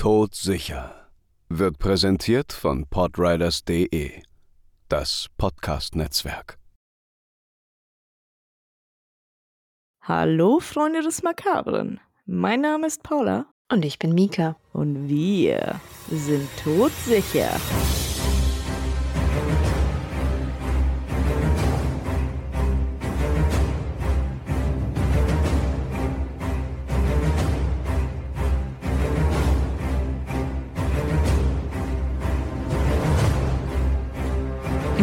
Todsicher wird präsentiert von podriders.de, das Podcast-Netzwerk. Hallo, Freunde des Makabren. Mein Name ist Paula. Und ich bin Mika. Und wir sind todsicher.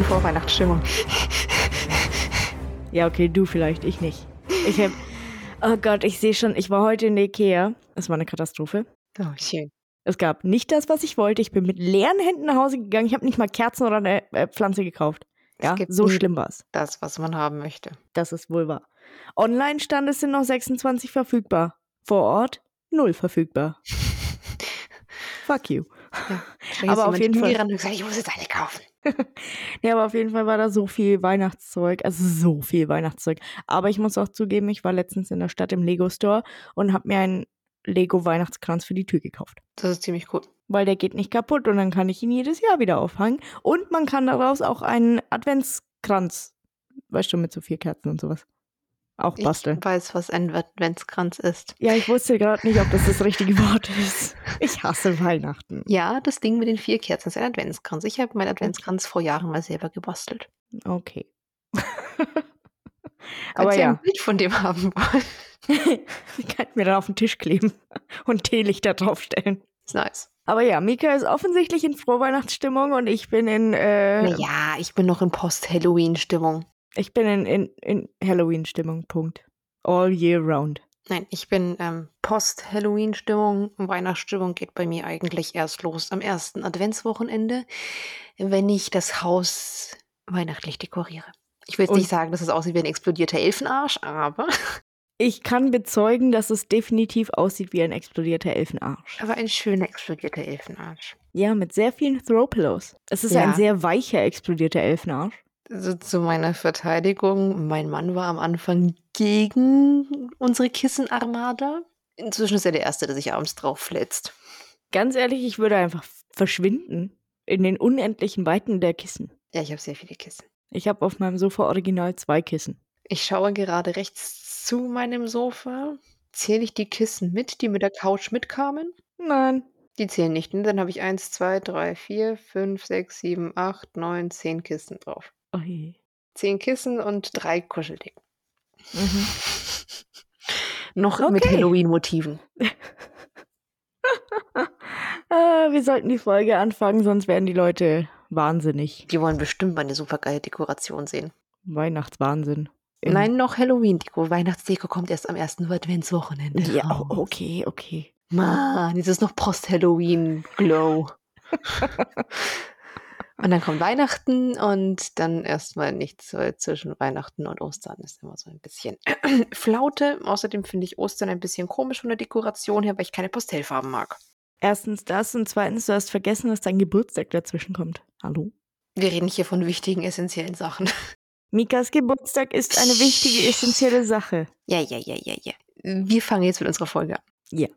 Vorweihnachtsstimmung. Ja, okay, du vielleicht, ich nicht. Ich hab. Oh Gott, ich sehe schon, ich war heute in der Ikea. Es war eine Katastrophe. Oh, schön. Es gab nicht das, was ich wollte. Ich bin mit leeren Händen nach Hause gegangen. Ich habe nicht mal Kerzen oder eine äh, Pflanze gekauft. Ja, so schlimm war es. Das, was man haben möchte. Das ist wohl wahr. Online stand es sind noch 26 verfügbar. Vor Ort null verfügbar. Fuck you. Ja, Aber auf jeden Fall- Fall. Und gesagt, ich muss jetzt eine kaufen. Ja, aber auf jeden Fall war da so viel Weihnachtszeug, also so viel Weihnachtszeug. Aber ich muss auch zugeben, ich war letztens in der Stadt im Lego Store und habe mir einen Lego Weihnachtskranz für die Tür gekauft. Das ist ziemlich cool. Weil der geht nicht kaputt und dann kann ich ihn jedes Jahr wieder aufhängen. Und man kann daraus auch einen Adventskranz, weißt du, mit so vier Kerzen und sowas, auch basteln. Ich weiß, was ein Adventskranz ist. Ja, ich wusste gerade nicht, ob das das richtige Wort ist. Ich hasse Weihnachten. Ja, das Ding mit den vier Kerzen ist ein Adventskranz. Ich habe meinen Adventskranz vor Jahren mal selber gebastelt. Okay. Aber ja. ein Bild von dem haben wollt. Ich kann mir dann auf den Tisch kleben und Teelichter draufstellen. Ist nice. Aber ja, Mika ist offensichtlich in Vorweihnachtsstimmung und ich bin in, äh, Naja, ich bin noch in Post-Halloween-Stimmung. Ich bin in, in, in Halloween-Stimmung. Punkt. All year round. Nein, ich bin ähm, Post-Halloween-Stimmung. Weihnachtsstimmung geht bei mir eigentlich erst los am ersten Adventswochenende, wenn ich das Haus weihnachtlich dekoriere. Ich will jetzt Und- nicht sagen, dass es aussieht wie ein explodierter Elfenarsch, aber, Ich kann bezeugen, dass es definitiv aussieht wie ein explodierter Elfenarsch. aber ein schöner explodierter Elfenarsch. Ja, mit sehr vielen Throw-Pillows. Es ist Ja. ein sehr weicher explodierter Elfenarsch. Also zu meiner Verteidigung, mein Mann war am Anfang gegen unsere Kissenarmada. Inzwischen ist er der Erste, der sich abends drauf fletzt. Ganz ehrlich, ich würde einfach verschwinden in den unendlichen Weiten der Kissen. Ja, ich habe sehr viele Kissen. Ich habe auf meinem Sofa original zwei Kissen. Ich schaue gerade rechts zu meinem Sofa. Zähle ich die Kissen mit, die mit der Couch mitkamen? Nein. Die zählen nicht. Und dann habe ich 1, 2, 3, 4, 5, 6, 7, 8, 9, 10 Kissen drauf. Oh je. 10 Kissen und drei Kuscheldecken. Mhm. Noch mit Okay. Halloween-Motiven. Äh, wir sollten die Folge anfangen, sonst werden die Leute wahnsinnig. Die wollen bestimmt mal eine super geile Dekoration sehen. Weihnachtswahnsinn. Im- Nein, noch Halloween-Deko. Weihnachtsdeko kommt erst am ersten Adventswochenende. Ja, raus. okay, okay. Mann, jetzt ist noch Post-Halloween-Glow. und dann kommt Weihnachten und dann erstmal nichts, weil zwischen Weihnachten und Ostern ist immer so ein bisschen Flaute. Außerdem finde ich Ostern ein bisschen komisch von der Dekoration her, weil ich keine Pastellfarben mag. Erstens das und zweitens, du hast vergessen, dass dein Geburtstag dazwischen kommt. Hallo? Wir reden hier von wichtigen, essentiellen Sachen. Mikas Geburtstag ist eine wichtige, essentielle Sache. Ja, ja, ja, ja, ja. Wir fangen jetzt mit unserer Folge an.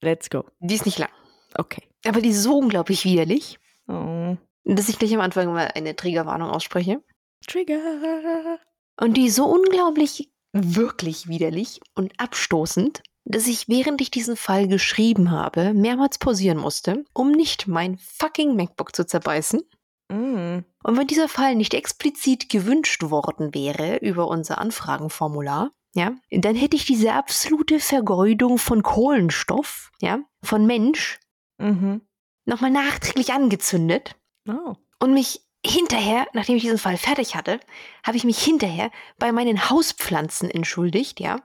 Let's go. Die ist nicht lang, Okay. aber die ist so unglaublich widerlich, Oh. Dass ich gleich am Anfang mal eine Triggerwarnung ausspreche. Trigger. Und die so unglaublich, wirklich widerlich und abstoßend, dass ich, während ich diesen Fall geschrieben habe, mehrmals pausieren musste, um nicht mein fucking MacBook zu zerbeißen. Mm. Und wenn dieser Fall nicht explizit gewünscht worden wäre über unser Anfragenformular, ja, dann hätte ich diese absolute Vergeudung von Kohlenstoff, ja, von Mensch, Mhm. nochmal nachträglich angezündet Oh. und mich hinterher, nachdem ich diesen Fall fertig hatte, habe ich mich hinterher bei meinen Hauspflanzen entschuldigt, ja,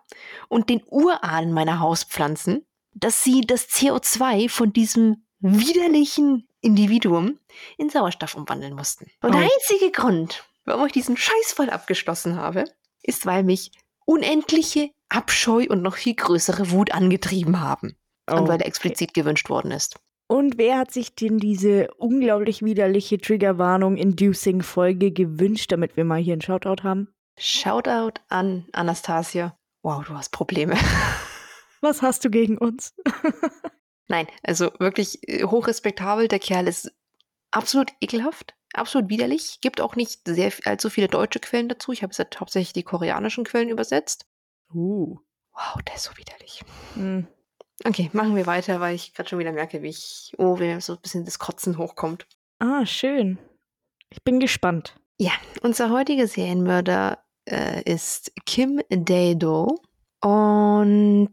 und den Urahnen meiner Hauspflanzen, dass sie das CO2 von diesem widerlichen Individuum in Sauerstoff umwandeln mussten. Und der Oh. einzige Grund, warum ich diesen Scheißfall abgeschlossen habe, ist, weil mich unendliche Abscheu und noch viel größere Wut angetrieben haben. Und weil er Okay. explizit gewünscht worden ist. Und wer hat sich denn diese unglaublich widerliche Triggerwarnung-Inducing-Folge gewünscht, damit wir mal hier einen Shoutout haben? Shoutout an Anastasia. Wow, du hast Probleme. Was hast du gegen uns? Nein, also wirklich äh, hochrespektabel. Der Kerl ist absolut ekelhaft, absolut widerlich. Gibt auch nicht sehr allzu viele deutsche Quellen dazu. Ich habe jetzt hauptsächlich die koreanischen Quellen übersetzt. Uh. Wow, der ist so widerlich. Hm. Okay, machen wir weiter, weil ich gerade schon wieder merke, wie ich, oh, wie so ein bisschen das Kotzen hochkommt. Ah, schön. Ich bin gespannt. Ja, unser heutiger Serienmörder äh, ist Kim Dae-do und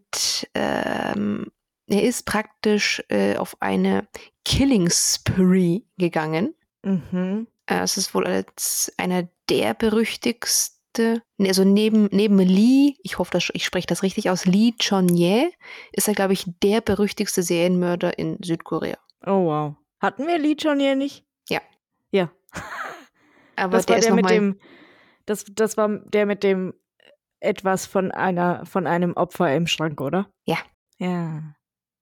ähm, er ist praktisch äh, auf eine Killing Spree gegangen. Mhm. Äh, es ist wohl als einer der berüchtigste, nee, also neben, neben Lee, ich hoffe, ich spreche das richtig aus, Lee Chon-ye, ist er, glaube ich, der berüchtigste Serienmörder in Südkorea. Oh, wow. Hatten wir Lee Chon-ye nicht? Ja. Ja. Aber das der war ist der mit dem, das, das war der mit dem etwas von einer, von einem Opfer im Schrank, oder? Ja. Ja.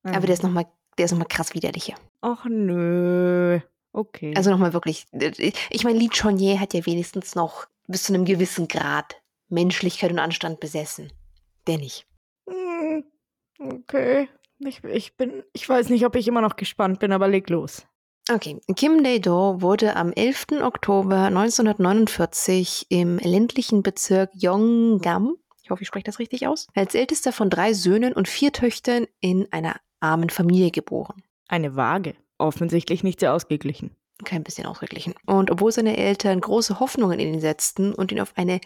aber der ist nochmal, der ist noch mal krass widerlicher. Ach nö. Okay. Also nochmal wirklich, ich meine, Lee Chon-ye hat ja wenigstens noch bis zu einem gewissen Grad Menschlichkeit und Anstand besessen. Der nicht. Hm, Okay. Ich, ich bin, ich weiß nicht, ob ich immer noch gespannt bin, aber leg los. Okay, Kim Dae-do wurde am 11. Oktober 1949 im ländlichen Bezirk Yonggam, ich hoffe, ich spreche das richtig aus, als ältester von drei Söhnen und vier Töchtern in einer armen Familie geboren. Eine Waage. Offensichtlich nicht sehr ausgeglichen. Kein bisschen ausgeglichen. Und obwohl seine Eltern große Hoffnungen in ihn setzten und ihn auf eine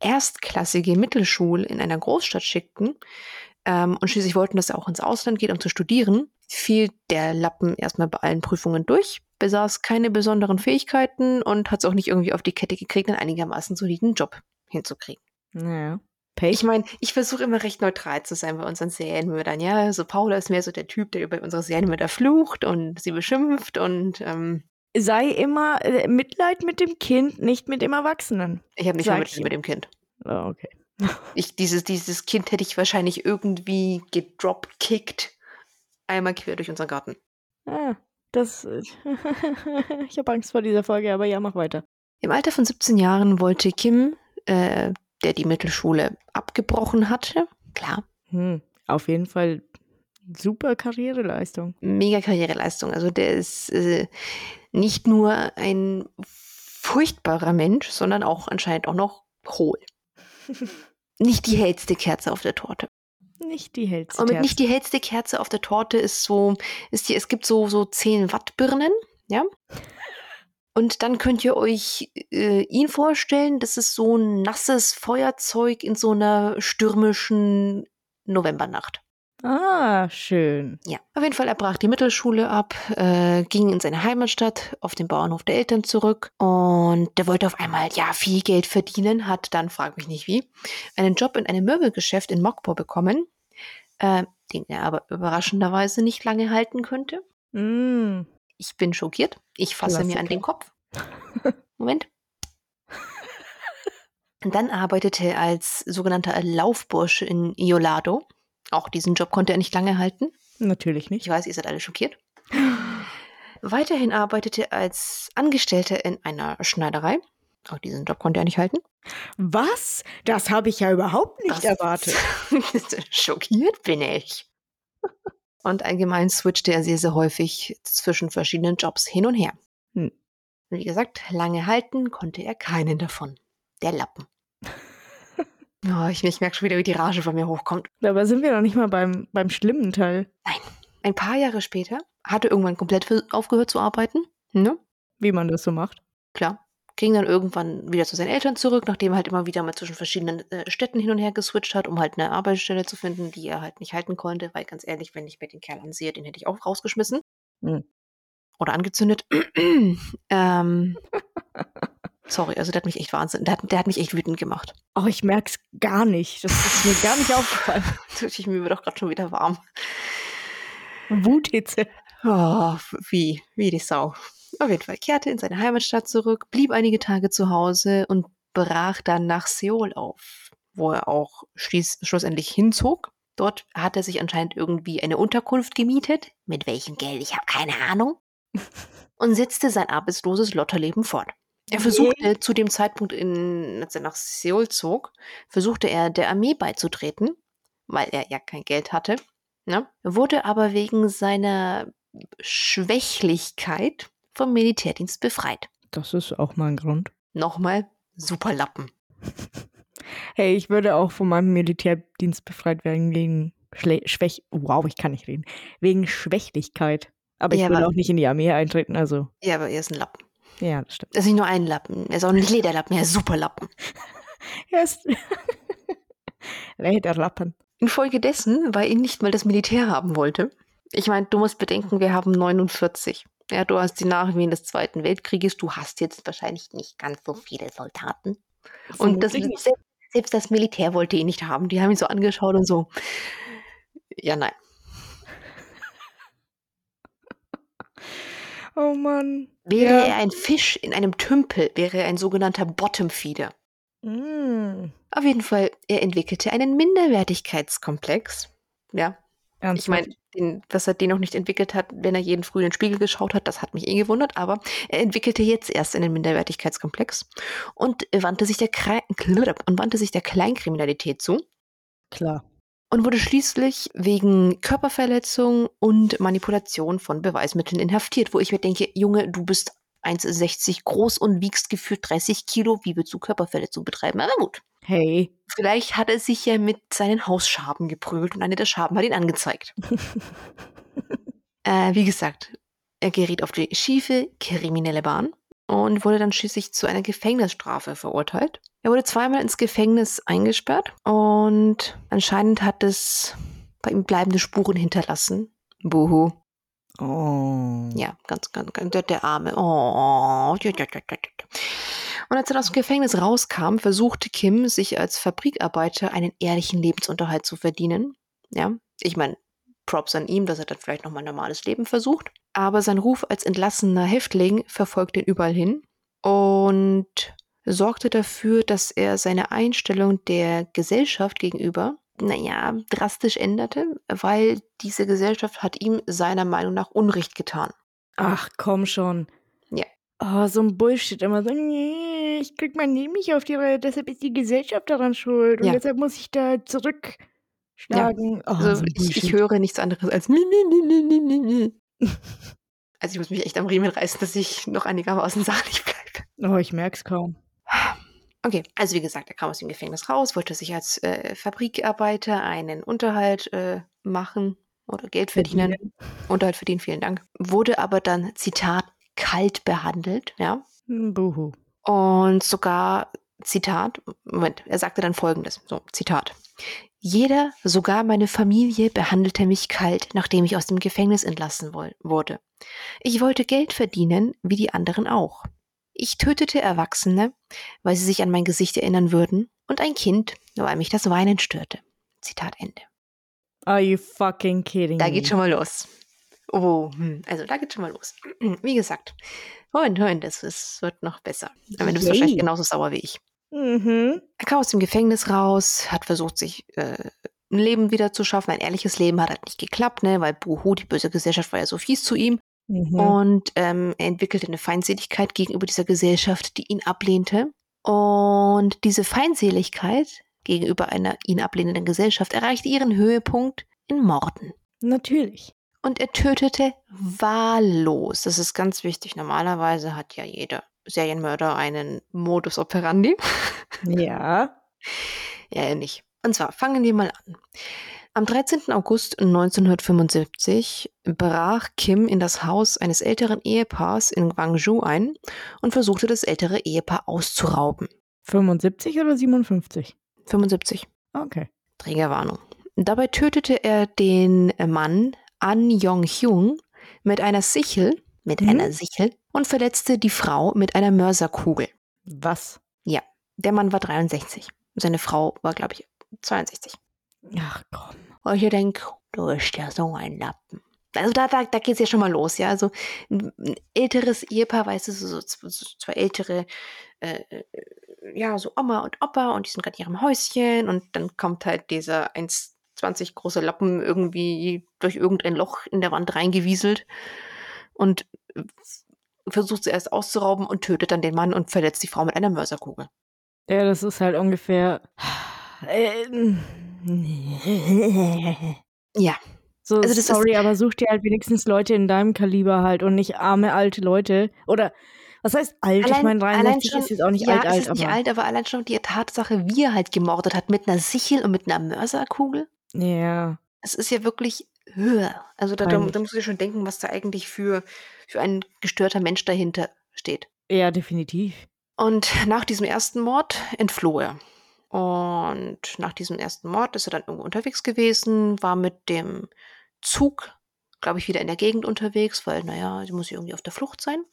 erstklassige Mittelschule in einer Großstadt schickten ähm, und schließlich wollten, dass er auch ins Ausland geht, um zu studieren, fiel der Lappen erstmal bei allen Prüfungen durch, besaß keine besonderen Fähigkeiten und hat es auch nicht irgendwie auf die Kette gekriegt, einen einigermaßen soliden Job hinzukriegen. Naja. Ich Pech. meine, ich versuche immer recht neutral zu sein bei unseren Serienmördern. Ja, also Paula ist mehr so der Typ, der über unsere Serienmörder flucht und sie beschimpft und ähm, Sei immer äh, Mitleid mit dem Kind, nicht mit dem Erwachsenen. ich habe nicht Sag mehr mit, dem Kind. Ah, okay. Ich, dieses, dieses Kind hätte ich wahrscheinlich irgendwie gedropkickt. Einmal quer durch unseren Garten. Ah, das. ich habe Angst vor dieser Folge, aber ja, mach weiter. Im Alter von 17 Jahren wollte Kim, äh, der die Mittelschule abgebrochen hatte, klar, Hm, auf jeden Fall super Karriereleistung. mega Karriereleistung. Also der ist äh, nicht nur ein furchtbarer Mensch, sondern auch anscheinend auch noch hohl. Nicht die hellste Kerze auf der Torte. Nicht die hellste. Und mit Kerze. nicht die hellste Kerze auf der Torte ist so, ist die, es gibt so, so 10 Watt Birnen, ja. Und dann könnt ihr euch äh, ihn vorstellen, das ist so ein nasses Feuerzeug in so einer stürmischen Novembernacht. Ah, schön. Ja, auf jeden Fall, er brach die Mittelschule ab, äh, ging in seine Heimatstadt auf den Bauernhof der Eltern zurück und der wollte auf einmal, ja, viel Geld verdienen, hat dann, frag mich nicht wie, einen Job in einem Möbelgeschäft in Mokpo bekommen, äh, den er aber überraschenderweise nicht lange halten könnte. Mm. Ich bin schockiert. Ich fasse mir an Klassiker. den Kopf. Moment. Und dann arbeitete er als sogenannter Laufbursche in Iolado. Auch diesen Job konnte er nicht lange halten. Natürlich Ich nicht. weiß, ihr seid alle schockiert. Weiterhin arbeitete er als Angestellter in einer Schneiderei. Auch diesen Job konnte er nicht halten. Was? Das habe ich ja überhaupt nicht Das- erwartet. Schockiert bin ich. Und allgemein switchte er sehr, sehr häufig zwischen verschiedenen Jobs hin und her. Hm. Wie gesagt, lange halten konnte er keinen davon. Der Lappen. Oh, ich, ich merke schon wieder, wie die Rage von mir hochkommt. Dabei sind wir noch nicht mal beim, beim schlimmen Teil. Ein paar Jahre später hat er irgendwann komplett aufgehört zu arbeiten. Ne? Wie man das so macht. Klar. Ging dann irgendwann wieder zu seinen Eltern zurück, nachdem er halt immer wieder mal zwischen verschiedenen äh, Städten hin und her geswitcht hat, um halt eine Arbeitsstelle zu finden, die er halt nicht halten konnte. Weil ganz ehrlich, wenn ich mir den Kerl ansehe, den hätte ich auch rausgeschmissen. Hm. Oder angezündet. ähm, sorry, also der hat mich echt wahnsinn. Der hat, der hat mich echt wütend gemacht. Oh, ich merk's gar nicht. Das ist mir gar nicht aufgefallen. Ich, mir wird doch gerade schon wieder warm. Wuthitze. Oh, wie, wie die Sau. Auf jeden Fall kehrte in seine Heimatstadt zurück, blieb einige Tage zu Hause und brach dann nach Seoul auf, wo er auch schließ, schlussendlich hinzog. Dort hat er sich anscheinend irgendwie eine Unterkunft gemietet. Mit welchem Geld? Ich habe keine Ahnung. Und setzte sein arbeitsloses Lotterleben fort. Er versuchte zu dem Zeitpunkt, in, als er nach Seoul zog, versuchte er der Armee beizutreten, weil er ja kein Geld hatte. Ne? Wurde aber wegen seiner Schwächlichkeit vom Militärdienst befreit. Das ist auch mal ein Grund. Nochmal, super Lappen. Hey, ich würde auch von meinem Militärdienst befreit werden wegen Schle Schwäch. Wow, ich kann nicht reden. Wegen Schwächlichkeit. Aber ich Ja, würde auch nicht in die Armee eintreten, also. Ja, aber er ist ein Lappen. Ja, das stimmt. Er ist nicht nur ein Lappen, er ist auch nicht Lederlappen, er ist super Lappen. Er ist. Lederlappen. Infolgedessen, weil ihn nicht mal das Militär haben wollte. Ich meine, du musst bedenken, wir haben 49. Ja, du hast die Nachwehen des Zweiten Weltkrieges, du hast jetzt wahrscheinlich nicht ganz so viele Soldaten. Und das, Vermutlich nicht. selbst, selbst das Militär wollte ihn nicht haben. Die haben ihn so angeschaut und so. Ja, nein. Oh Mann. Wäre Ja. er ein Fisch in einem Tümpel, wäre er ein sogenannter Bottomfeeder. Mm. Auf jeden Fall, er entwickelte einen Minderwertigkeitskomplex. Ja, Ernsthaft? ich meine, dass er den noch nicht entwickelt hat, wenn er jeden früh in den Spiegel geschaut hat, das hat mich eh gewundert, aber er entwickelte jetzt erst einen Minderwertigkeitskomplex und wandte sich der, Krei- und wandte sich der Kleinkriminalität zu Klar. Und wurde schließlich wegen Körperverletzung und Manipulation von Beweismitteln inhaftiert, wo ich mir denke, Junge, du bist 1,60 groß und wiegst gefühlt 30 Kilo, wie willst du Körperverletzung betreiben? Aber gut, Hey. vielleicht hat er sich ja mit seinen Hausschaben geprügelt und eine der Schaben hat ihn angezeigt. Äh, wie gesagt, er geriet auf die schiefe kriminelle Bahn und wurde dann schließlich zu einer Gefängnisstrafe verurteilt. Er wurde zweimal ins Gefängnis eingesperrt und anscheinend hat es bei ihm bleibende Spuren hinterlassen. Buhu. Oh. Ja, ganz, ganz, ganz der, der Arme. Oh. Und als er aus dem Gefängnis rauskam, versuchte Kim, sich als Fabrikarbeiter einen ehrlichen Lebensunterhalt zu verdienen. Ja, ich meine, Props an ihm, dass er dann vielleicht nochmal ein normales Leben versucht. Aber sein Ruf als entlassener Häftling verfolgte ihn überall hin und sorgte dafür, dass er seine Einstellung der Gesellschaft gegenüber, naja, drastisch änderte, weil diese Gesellschaft hat ihm seiner Meinung nach Unrecht getan. Ach, komm schon. Ja. Oh, so ein Bullshit. Immer so, nee, ich krieg mein Leben nicht auf die Reihe, deshalb ist die Gesellschaft daran schuld. Und Ja. deshalb muss ich da zurückschlagen. Oh, Also so ich, ich höre nichts anderes als mi, mi, mi, mi, mi, mi, mi. Also ich muss mich echt am Riemen reißen, dass ich noch einigermaßen sachlich bleibe. Oh, ich merk's kaum. Okay, also wie gesagt, er kam aus dem Gefängnis raus, wollte sich als äh, Fabrikarbeiter einen Unterhalt äh, machen oder Geld verdienen. Unterhalt verdienen, vielen Dank. Wurde aber dann, Zitat, kalt behandelt, ja. Hm, Buhu. Und sogar, Zitat, Moment, er sagte dann folgendes, so, Zitat. Jeder, sogar meine Familie, behandelte mich kalt, nachdem ich aus dem Gefängnis entlassen wurde. Ich wollte Geld verdienen, wie die anderen auch. Ich tötete Erwachsene, weil sie sich an mein Gesicht erinnern würden, und ein Kind, weil mich das Weinen störte. Zitat Ende. Are you fucking kidding Da geht schon mal los. Oh, hm, also da geht schon mal los. Wie gesagt, Freund, Freund, das wird noch besser. Aber du bist wahrscheinlich genauso sauer wie ich. Mhm. Er kam aus dem Gefängnis raus, hat versucht, sich äh, ein Leben wieder zu schaffen. Ein ehrliches Leben hat halt nicht geklappt, ne? weil Buhu, die böse Gesellschaft, war ja so fies zu ihm. Mhm. Und ähm, er entwickelte eine Feindseligkeit gegenüber dieser Gesellschaft, die ihn ablehnte. Und diese Feindseligkeit gegenüber einer ihn ablehnenden Gesellschaft erreichte ihren Höhepunkt in Morden. Natürlich. Und er tötete wahllos. Das ist ganz wichtig. Normalerweise hat ja jeder Serienmörder einen Modus operandi. Ja. Ja, nicht. Und zwar fangen wir mal an. Am 13. August 1975 brach Kim in das Haus eines älteren Ehepaars in Gwangju ein und versuchte das ältere Ehepaar auszurauben. 75 oder 57? 75. Okay. Trägerwarnung. Dabei tötete er den Mann An Yong-hyung mit einer Sichel, mit Mhm. einer Sichel und verletzte die Frau mit einer Mörserkugel. Was? Der Mann war 63. Seine Frau war, glaube ich, 62. Ach komm. Und ich denke, du bist ja so ein Lappen. Also da, da, da geht es ja schon mal los, ja. Also ein älteres Ehepaar, weißt du, so, so, so zwei ältere, äh, äh, ja, so Oma und Opa und die sind gerade in ihrem Häuschen und dann kommt halt dieser 1,20 große Lappen irgendwie durch irgendein Loch in der Wand reingewieselt und äh, versucht sie erst auszurauben und tötet dann den Mann und verletzt die Frau mit einer Mörserkugel. Ja, das ist halt ungefähr. Ähm. Ja, So, Also sorry, aber such dir halt wenigstens Leute in deinem Kaliber halt und nicht arme alte Leute. Oder was heißt alt? ich meine, 63 ist jetzt auch nicht ja, alt, alt, ist aber. nicht alt, aber allein schon die Tatsache, wie er halt gemordet hat mit einer Sichel und mit einer Mörserkugel. Ja. Es ist ja wirklich höher. Also da, da, da musst du dir schon denken, was da eigentlich für, für ein gestörter Mensch dahinter steht. Ja, definitiv. Und nach diesem ersten Mord entfloh er. Und nach diesem ersten Mord ist er dann irgendwo unterwegs gewesen, war mit dem Zug, glaube ich, wieder in der Gegend unterwegs, weil, naja, sie muss irgendwie auf der Flucht sein.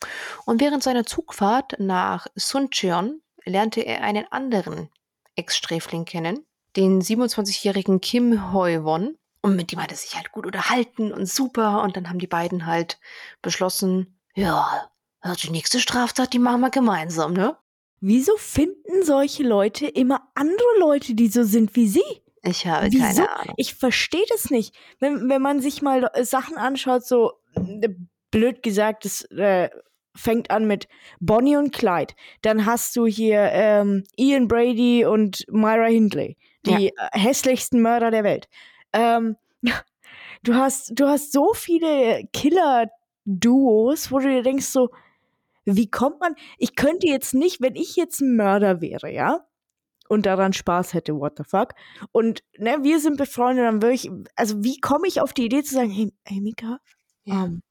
Und während seiner Zugfahrt nach Suncheon lernte er einen anderen Ex-Sträfling kennen, den 27-jährigen Kim Hoi-won. Und mit dem hat er sich halt gut unterhalten und super. Und dann haben die beiden halt beschlossen, ja, also die nächste Straftat, die machen wir gemeinsam, ne? Wieso finden solche Leute immer andere Leute, die so sind wie sie? Ich habe Wieso? keine Ahnung. Ich verstehe das nicht. Wenn, wenn man sich mal äh, Sachen anschaut, so äh, blöd gesagt, es äh, fängt an mit Bonnie und Clyde. Dann hast du hier ähm, Ian Brady und Myra Hindley, die äh, hässlichsten Mörder der Welt. Ähm, du hast, du hast so viele Killer-Duos, wo du dir denkst so, wie kommt man? Ich könnte jetzt nicht, wenn ich jetzt ein Mörder wäre, ja, und daran Spaß hätte, what the fuck. Und ne, wir sind befreundet, dann würde ich, also wie komme ich auf die Idee zu sagen, hey, hey Mika, Ja. ähm,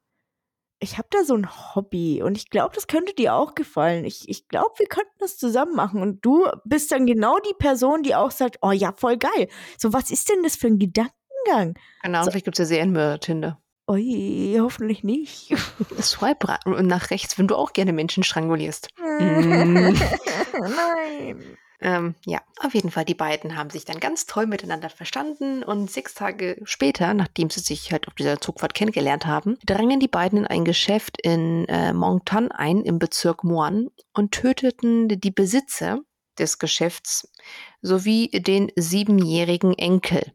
ich habe da so ein Hobby und ich glaube, das könnte dir auch gefallen. Ich, ich glaube, wir könnten das zusammen machen. Und du bist dann genau die Person, die auch sagt, oh ja, voll geil. So, was ist denn das für ein Gedankengang? Keine Ahnung, So- vielleicht gibt es ja Serienmörder-Tinder. Ui, hoffentlich nicht. Swipe nach rechts, wenn du auch gerne Menschen strangulierst. Mm. Nein. Ähm, ja, auf jeden Fall, die beiden haben sich dann ganz toll miteinander verstanden und sechs Tage später, nachdem sie sich halt auf dieser Zugfahrt kennengelernt haben, drangen die beiden in ein Geschäft in äh, Mongtan ein, im Bezirk Muan, und töteten die Besitzer des Geschäfts sowie den siebenjährigen Enkel.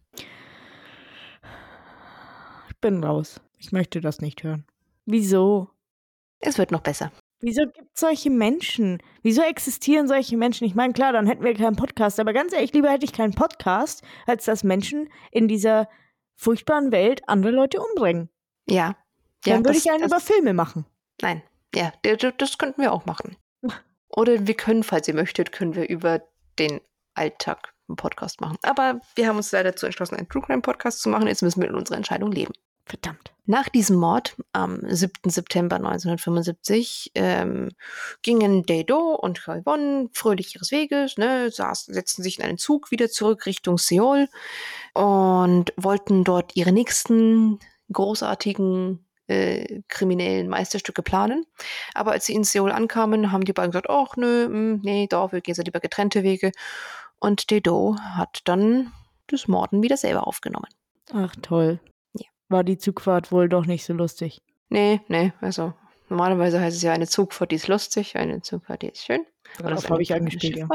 Ich bin raus. Ich möchte das nicht hören. Wieso? Es wird noch besser. Wieso gibt es solche Menschen? Wieso existieren solche Menschen? Ich meine, klar, dann hätten wir keinen Podcast, aber ganz ehrlich, lieber hätte ich keinen Podcast, als dass Menschen in dieser furchtbaren Welt andere Leute umbringen. Ja. ja dann würde das- ich einen das- über Filme machen. Nein, ja, das könnten wir auch machen. Oder wir können, falls ihr möchtet, können wir über den Alltag einen Podcast machen. Aber wir haben uns leider dazu entschlossen, einen True Crime Podcast zu machen. Jetzt müssen wir in unserer Entscheidung leben. Verdammt. Nach diesem Mord am 7. September 1975 ähm, gingen Dado und Won fröhlich ihres Weges, ne, saßen, setzten sich in einen Zug wieder zurück Richtung Seoul und wollten dort ihre nächsten großartigen äh, kriminellen Meisterstücke planen. Aber als sie in Seoul ankamen, haben die beiden gesagt, ach nö, mm, nee, doch, wir gehen so lieber getrennte Wege. Und Dedo hat dann das Morden wieder selber aufgenommen. Ach, toll. War die Zugfahrt wohl doch nicht so lustig. Nee, nee, also normalerweise heißt es ja eine Zugfahrt, die ist lustig, eine Zugfahrt, die ist schön. Darauf habe ich angespielt, ja.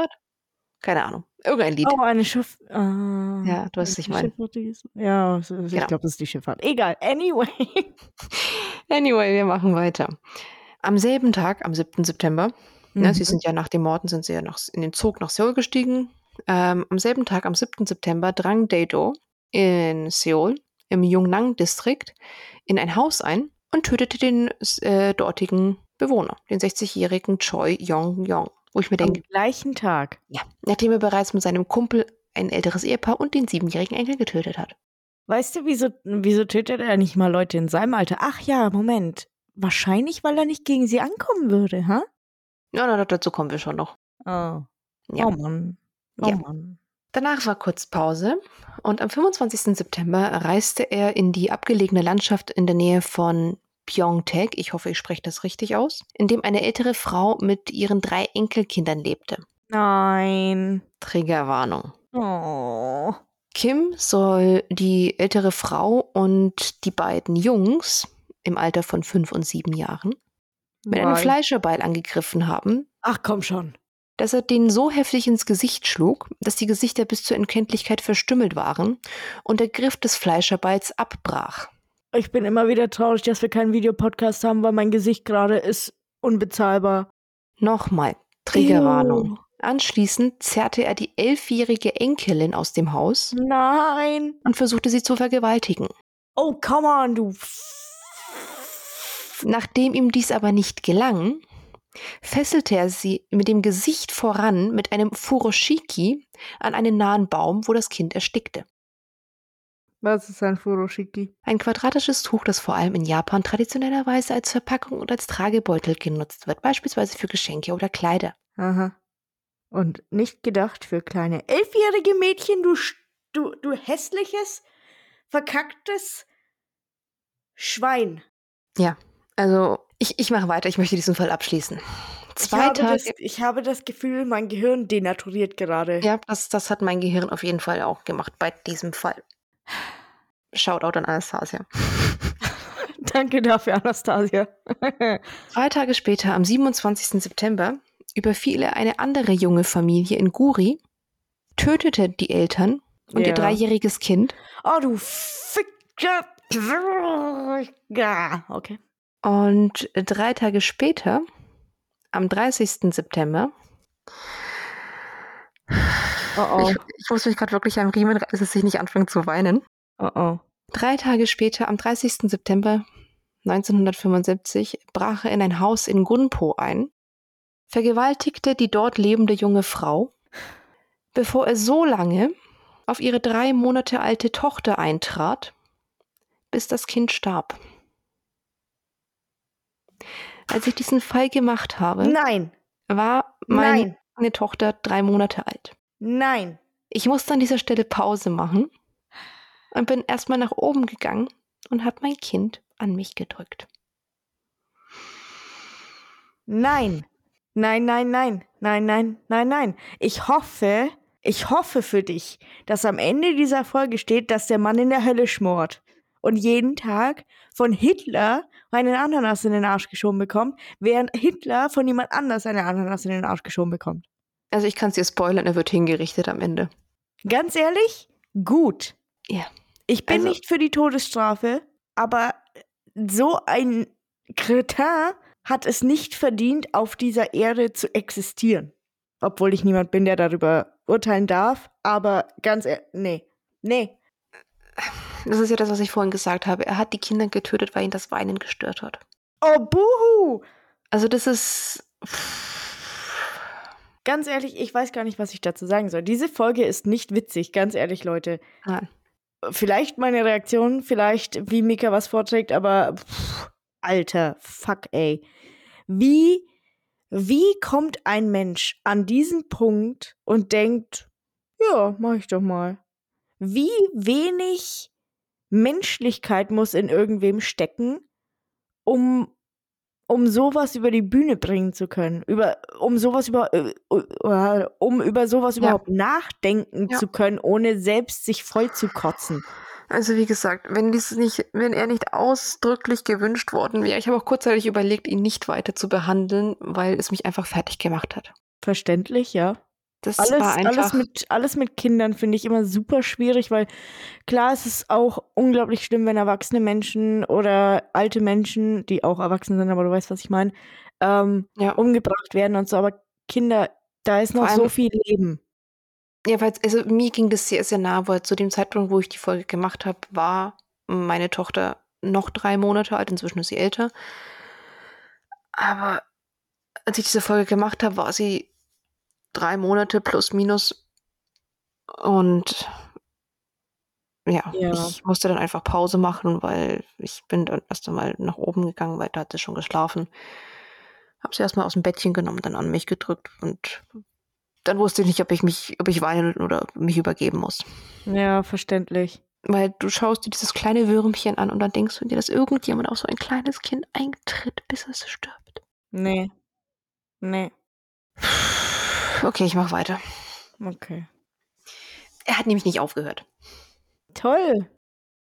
Keine Ahnung. Irgendein Lied. Oh, eine Schiff. Ah, Ja, du weißt, was ich die meine. Schifffahrt, die ist- Ja, so- ich Genau. glaube, das ist die Schifffahrt. Egal. Anyway. Anyway, wir machen weiter. Am selben Tag, am 7. September, ne, Mhm. sie sind ja nach dem Morden, sind sie ja nach, in den Zug nach Seoul gestiegen. Ähm, am selben Tag, am 7. September, drang Daedo in Seoul im Yungnang-Distrikt in ein Haus ein und tötete den äh, dortigen Bewohner, den 60-jährigen Choi Yong-yong. Wo ich mir Am denke, gleichen Tag. ja, nachdem er bereits mit seinem Kumpel ein älteres Ehepaar und den siebenjährigen Enkel getötet hat. Weißt du, wieso, wieso tötet er nicht mal Leute in seinem Alter? Ach ja, Wahrscheinlich, weil er nicht gegen sie ankommen würde, ha? Ja, na, dazu kommen wir schon noch. Oh. Ja. Oh Mann. Oh Ja. Mann. Danach war kurz Pause und am 25. September reiste er in die abgelegene Landschaft in der Nähe von Pyeongtaek, ich hoffe, ich spreche das richtig aus, in dem eine ältere Frau mit ihren drei Enkelkindern lebte. Nein. Triggerwarnung. Oh. Kim soll die ältere Frau und die beiden Jungs im Alter von fünf und sieben Jahren mit einem Why? Fleischerbeil angegriffen haben, Ach komm schon. Dass er denen so heftig ins Gesicht schlug, dass die Gesichter bis zur Unkenntlichkeit verstümmelt waren und der Griff des Fleischerbeils abbrach. Ich bin immer wieder traurig, dass wir keinen Videopodcast haben, weil mein Gesicht gerade ist unbezahlbar. Nochmal, Triggerwarnung. Ew. Anschließend zerrte er die elfjährige Enkelin aus dem Haus Nein. und versuchte sie zu vergewaltigen. Oh, come on, du. Nachdem ihm dies aber nicht gelang, fesselte er sie mit dem Gesicht voran mit einem Furoshiki an einen nahen Baum, wo das Kind erstickte. Was ist ein Furoshiki? Ein quadratisches Tuch, das vor allem in Japan traditionellerweise als Verpackung und als Tragebeutel genutzt wird, beispielsweise für Geschenke oder Kleider. Aha. Und nicht gedacht für kleine elfjährige Mädchen, du, du, du hässliches, verkacktes Schwein. Ja, also ich, ich mache weiter, ich möchte diesen Fall abschließen. Zwei ich habe, Tage. das, ich habe das Gefühl, mein Gehirn denaturiert gerade. Ja, das, das hat mein Gehirn auf jeden Fall auch gemacht bei diesem Fall. Shoutout an Anastasia. Danke dafür, Anastasia. Drei Tage später, am 27. September, überfiel er eine andere junge Familie in Guri, tötete die Eltern und Ja. ihr dreijähriges Kind oh, du Ficker. Ja, okay. Und drei Tage später, am 30. September, Oh oh. ich, ich muss mich gerade wirklich am Riemen reißen, dass ich nicht anfange zu weinen. Oh oh. Drei Tage später, am 30. September 1975, brach er in ein Haus in Gunpo ein, vergewaltigte die dort lebende junge Frau, bevor er so lange auf ihre drei Monate alte Tochter eintrat, bis das Kind starb. Als ich diesen Fall gemacht habe, Nein. war meine Nein. meine Tochter drei Monate alt. Nein. Ich musste an dieser Stelle Pause machen und bin erstmal nach oben gegangen und habe mein Kind an mich gedrückt. Nein. Nein, nein, nein. Nein, nein, nein, nein. Ich hoffe, ich hoffe für dich, dass am Ende dieser Folge steht, dass der Mann in der Hölle schmort und jeden Tag von Hitler einen Ananas in den Arsch geschoben bekommt, während Hitler von jemand anders eine Ananas in den Arsch geschoben bekommt. Also ich kann es dir spoilern, er wird hingerichtet am Ende. Ganz ehrlich, gut. Ja. Ich bin Also- nicht für die Todesstrafe, aber so ein Kretin hat es nicht verdient, auf dieser Erde zu existieren. Obwohl ich niemand bin, der darüber urteilen darf, aber ganz ehrlich, nee. Nee. Das ist ja das, was ich vorhin gesagt habe. Er hat die Kinder getötet, weil ihn das Weinen gestört hat. Oh, buhu! Also das ist... Ganz ehrlich, ich weiß gar nicht, was ich dazu sagen soll. Diese Folge ist nicht witzig, ganz ehrlich, Leute. Nein. Vielleicht meine Reaktion, vielleicht wie Mika was vorträgt, aber pff, alter, fuck, ey. Wie, wie kommt ein Mensch an diesen Punkt und denkt, ja, mach ich doch mal. Wie wenig Menschlichkeit muss in irgendwem stecken, um, um sowas über die Bühne bringen zu können, über, um sowas über, äh, äh, um über sowas Ja. überhaupt nachdenken Ja. zu können, ohne selbst sich voll zu kotzen. Also wie gesagt, wenn dies nicht, wenn er nicht ausdrücklich gewünscht worden wäre, ich habe auch kurzzeitig überlegt, ihn nicht weiter zu behandeln, weil es mich einfach fertig gemacht hat. Verständlich, ja. Das Alles, war einfach. alles, mit, alles mit Kindern finde ich immer super schwierig, weil klar, es ist auch unglaublich schlimm, wenn erwachsene Menschen oder alte Menschen, die auch erwachsen sind, aber du weißt, was ich meine, ähm, ja. umgebracht werden und so. Aber Kinder, da ist noch so viel Leben. Ja, weil also mir ging das sehr, sehr nah, weil zu dem Zeitpunkt, wo ich die Folge gemacht habe, war meine Tochter noch drei Monate alt, inzwischen ist sie älter. Aber als ich diese Folge gemacht habe, war sie drei Monate plus minus. Und ja, Ja. ich musste dann einfach Pause machen, weil ich bin dann erst einmal nach oben gegangen, weil da hat sie schon geschlafen. Hab sie erstmal aus dem Bettchen genommen, dann an mich gedrückt und dann wusste ich nicht, ob ich mich, ob ich weinen oder mich übergeben muss. Ja, verständlich. Weil du schaust dir dieses kleine Würmchen an und dann denkst du dir, dass irgendjemand auf so ein kleines Kind eintritt, bis es stirbt. Nee. Nee. Okay, ich mach weiter. Okay. Er hat nämlich nicht aufgehört. Toll.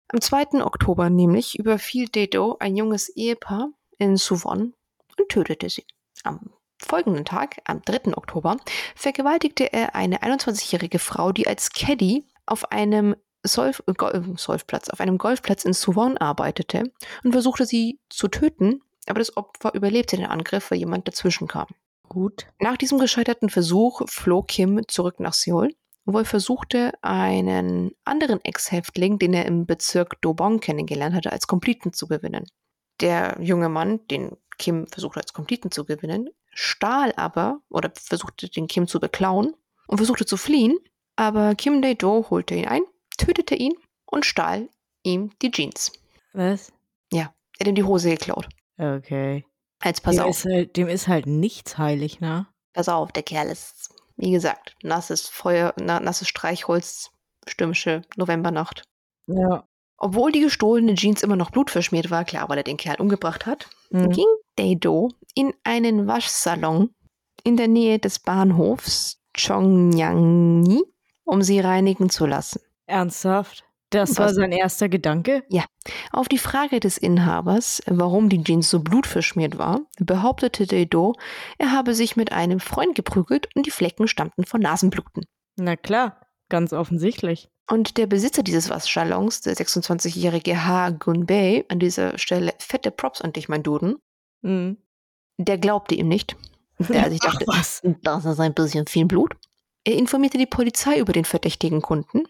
Am 2. Oktober nämlich überfiel Dedo ein junges Ehepaar in Suwon und tötete sie. Am folgenden Tag, am 3. Oktober, vergewaltigte er eine 21-jährige Frau, die als Caddy auf einem Solf äh, Go- äh, Golfplatz, auf einem Golfplatz in Suwon arbeitete und versuchte sie zu töten, aber das Opfer überlebte den Angriff, weil jemand dazwischen kam. Gut. Nach diesem gescheiterten Versuch floh Kim zurück nach Seoul wo er versuchte, einen anderen Ex-Häftling, den er im Bezirk Dobong kennengelernt hatte, als Kompliten zu gewinnen. Der junge Mann, den Kim versuchte als Kompliten zu gewinnen, stahl aber oder versuchte den Kim zu beklauen und versuchte zu fliehen, aber Kim Dae-do holte ihn ein, tötete ihn und stahl ihm die Jeans. Was? Ja, er hat ihm die Hose geklaut. Okay. Jetzt pass dem, auf, Ist halt, dem ist halt nichts heilig, ne? pass auf, der Kerl ist, wie gesagt, nasses Feuer, na, nasses Streichholz, stürmische Novembernacht. Ja. Obwohl die gestohlene Jeans immer noch blutverschmiert war, klar, weil er den Kerl umgebracht hat, Mhm. ging Deido in einen Waschsalon in der Nähe des Bahnhofs Chongyangni, um sie reinigen zu lassen. Ernsthaft? Das war sein erster Gedanke? Auf die Frage des Inhabers, warum die Jeans so blutverschmiert war, behauptete Deido, er habe sich mit einem Freund geprügelt und die Flecken stammten von Nasenbluten. Na klar, ganz offensichtlich. Und der Besitzer dieses Waschsalons, der 26-jährige Ha Gunbei, an dieser Stelle fette Props an dich, mein Duden, Mhm. der glaubte ihm nicht. Der sich dachte, Ach was. das ist ein bisschen viel Blut. Er informierte die Polizei über den verdächtigen Kunden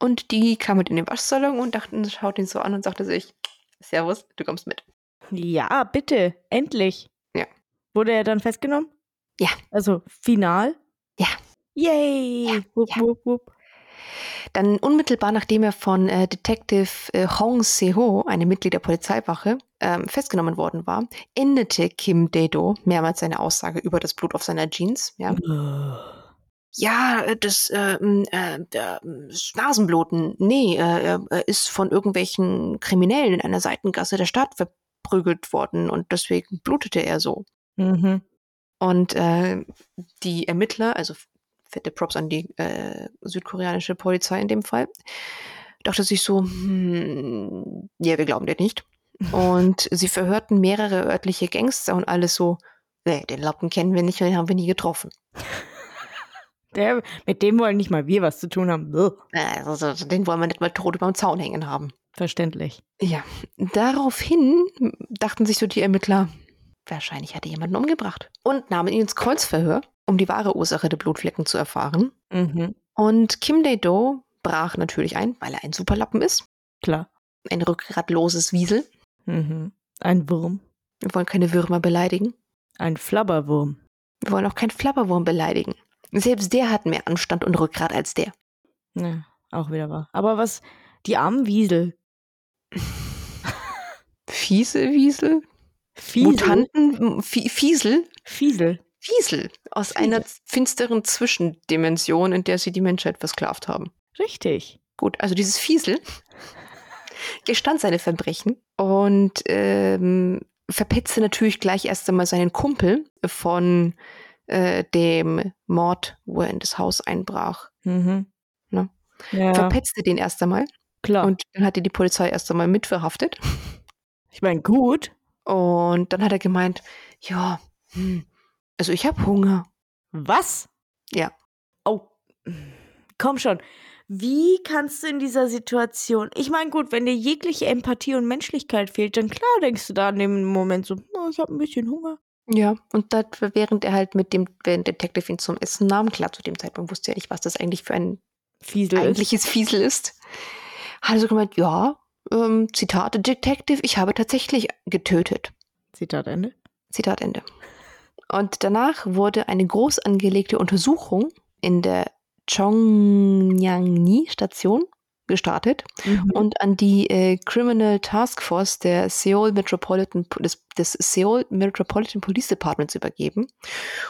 und die kam mit in den Waschsalon und dachten, schaut ihn so an und sagte sich, Servus, du kommst mit. Ja, bitte, endlich. Ja. Wurde er dann festgenommen? Ja. Also final? Ja. Yay! wupp, ja. wupp, wupp. Dann unmittelbar nachdem er von äh, Detective äh, Hong Se-ho, einem Mitglied der Polizeiwache, ähm, festgenommen worden war, endete Kim Dae-do mehrmals seine Aussage über das Blut auf seiner Jeans. Ja, ja äh, das äh, äh, Nasenbluten, nee, äh, er er ist von irgendwelchen Kriminellen in einer Seitengasse der Stadt verprügelt worden und deswegen blutete er so. Mhm. Und äh, die Ermittler, also fette Props an die äh, südkoreanische Polizei in dem Fall, dachte sich so, hm, ja, wir glauben dir nicht. Und sie verhörten mehrere örtliche Gangster und alles so, nee, den Lappen kennen wir nicht, den haben wir nie getroffen. Der, mit dem wollen nicht mal wir was zu tun haben. Äh, Also, den wollen wir nicht mal tot über den Zaun hängen haben. Verständlich. Ja, daraufhin dachten sich so die Ermittler, wahrscheinlich hat er jemanden umgebracht. Und nahmen ihn ins Kreuzverhör, um die wahre Ursache der Blutflecken zu erfahren. Mhm. Und Kim Dae-do brach natürlich ein, weil er ein Superlappen ist. Klar. Ein rückgratloses Wiesel. Mhm. Ein Wurm. Wir wollen keine Würmer beleidigen. Ein Flabberwurm. Wir wollen auch keinen Flabberwurm beleidigen. Selbst der hat mehr Anstand und Rückgrat als der. Ja, auch wieder wahr. Aber was, die armen Wiesel. Fiese Wiesel? Fiesel? Mutanten? Fie- Fiesel? Fiesel. Fiesel. Aus Fiesel. einer finsteren Zwischendimension, in der sie die Menschheit versklavt haben. Richtig. Gut, also dieses Fiesel gestand seine Verbrechen und ähm, verpetzte natürlich gleich erst einmal seinen Kumpel von äh, dem Mord, wo er in das Haus einbrach. Mhm. Ne? Ja, Verpetzte den erst einmal klar. und dann hat ihn die Polizei erst einmal mitverhaftet. ich meine, gut. Und dann hat er gemeint, ja, hm, also ich habe Hunger. Was? Ja. Oh, komm schon. Wie kannst du in dieser Situation, ich meine, gut, wenn dir jegliche Empathie und Menschlichkeit fehlt, dann klar denkst du da in dem Moment so, oh, ich habe ein bisschen Hunger. Ja, und das, während er halt mit dem, wenn Detective ihn zum Essen nahm, klar, zu dem Zeitpunkt wusste er nicht, was das eigentlich für ein Fiesel ist. eigentliches Fiesel ist, hat er so gemeint, ja, ähm, Zitat, Detective, ich habe tatsächlich getötet. Zitat Ende. Zitat Ende. Und danach wurde eine groß angelegte Untersuchung in der Chongyangni-Station gestartet Mhm. und an die äh, Criminal Task Force der Seoul Metropolitan des, des Seoul Metropolitan Police Departments übergeben.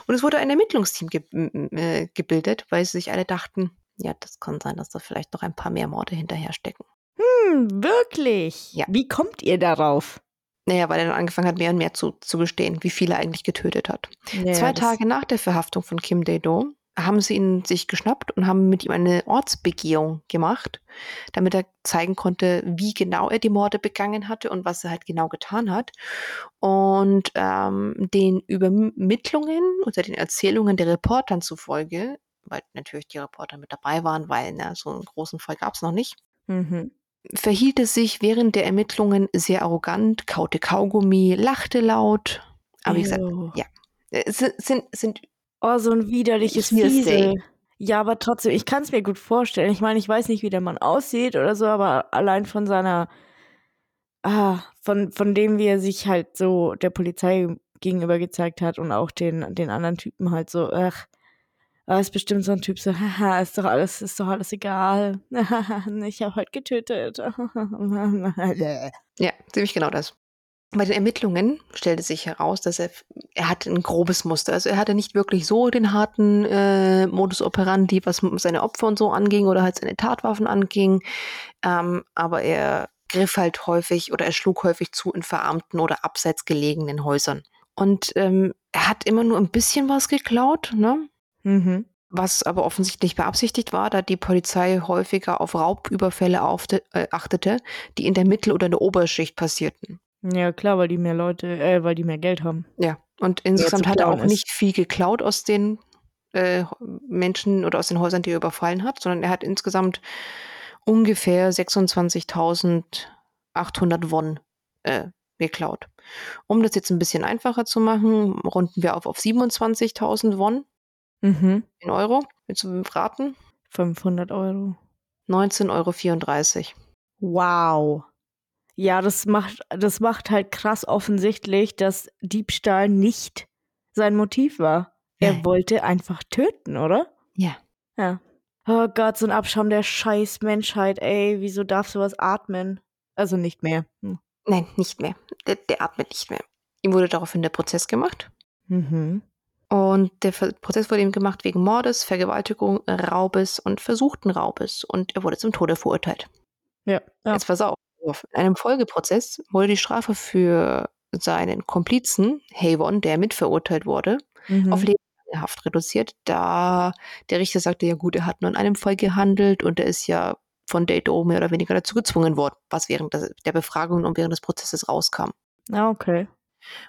Und es wurde ein Ermittlungsteam ge äh, gebildet, weil sie sich alle dachten, ja, das kann sein, dass da vielleicht noch ein paar mehr Morde hinterher stecken. Hm, wirklich? Ja. Wie kommt ihr darauf? Naja, weil er dann angefangen hat, mehr und mehr zu, zu gestehen, wie viel er eigentlich getötet hat. Ja, Zwei Tage nach der Verhaftung von Kim Dae-do haben sie ihn sich geschnappt und haben mit ihm eine Ortsbegehung gemacht, damit er zeigen konnte, wie genau er die Morde begangen hatte und was er halt genau getan hat. Und ähm, den Übermittlungen oder den Erzählungen der Reportern zufolge, weil natürlich die Reporter mit dabei waren, weil na, so einen großen Fall gab es noch nicht, Mhm. verhielt es sich während der Ermittlungen sehr arrogant, kaute Kaugummi, lachte laut. Aber wie gesagt, Ew. ja. äh, sind, sind, sind Oh, so ein widerliches. Fiesel. Ja, aber trotzdem, ich kann es mir gut vorstellen. Ich meine, ich weiß nicht, wie der Mann aussieht oder so, aber allein von seiner, ah, von, von dem, wie er sich halt so der Polizei gegenüber gezeigt hat und auch den, den anderen Typen halt so, ach, er ist bestimmt so ein Typ, so, haha, ist doch alles, ist doch alles egal. ich habe halt getötet. ja, ziemlich genau das. Bei den Ermittlungen stellte sich heraus, dass er, er hatte ein grobes Muster. Also er hatte nicht wirklich so den harten äh, Modus operandi, was seine Opfer und so anging oder halt seine Tatwaffen anging. Ähm, aber er griff halt häufig oder er schlug häufig zu in verarmten oder abseits gelegenen Häusern. Und ähm, er hat immer nur ein bisschen was geklaut, ne? Mhm. Was aber offensichtlich beabsichtigt war, da die Polizei häufiger auf Raubüberfälle äh, achtete, die in der Mittel- oder in der Oberschicht passierten. Ja, klar, weil die mehr Leute, äh, weil die mehr Geld haben. Ja, und insgesamt hat er auch ist. nicht viel geklaut aus den äh, Menschen oder aus den Häusern, die er überfallen hat, sondern er hat insgesamt ungefähr 26.800 Won äh, geklaut. Um das jetzt ein bisschen einfacher zu machen, runden wir auf auf 27.000 Won. Mhm. In Euro. Willst du raten? 500 Euro. 19,34 Euro. Wow. Ja, das macht, das macht halt krass offensichtlich, dass Diebstahl nicht sein Motiv war. Er Nein. wollte einfach töten, oder? Ja. Ja. Oh Gott, so ein Abschaum der scheiß Menschheit, ey. Wieso darf sowas atmen? Also nicht mehr. Hm. Nein, nicht mehr. Der, der atmet nicht mehr. Ihm wurde daraufhin der Prozess gemacht. Mhm. Und der Prozess wurde ihm gemacht wegen Mordes, Vergewaltigung, Raubes und versuchten Raubes. Und er wurde zum Tode verurteilt. Ja. ja. Jetzt pass auf. In einem Folgeprozess wurde die Strafe für seinen Komplizen, Havon, der mitverurteilt wurde, mhm. auf lebenslange Haft reduziert, da der Richter sagte, ja gut, er hat nur in einem Fall gehandelt und er ist ja von Date mehr oder weniger dazu gezwungen worden, was während der Befragung und während des Prozesses rauskam. Ah, okay.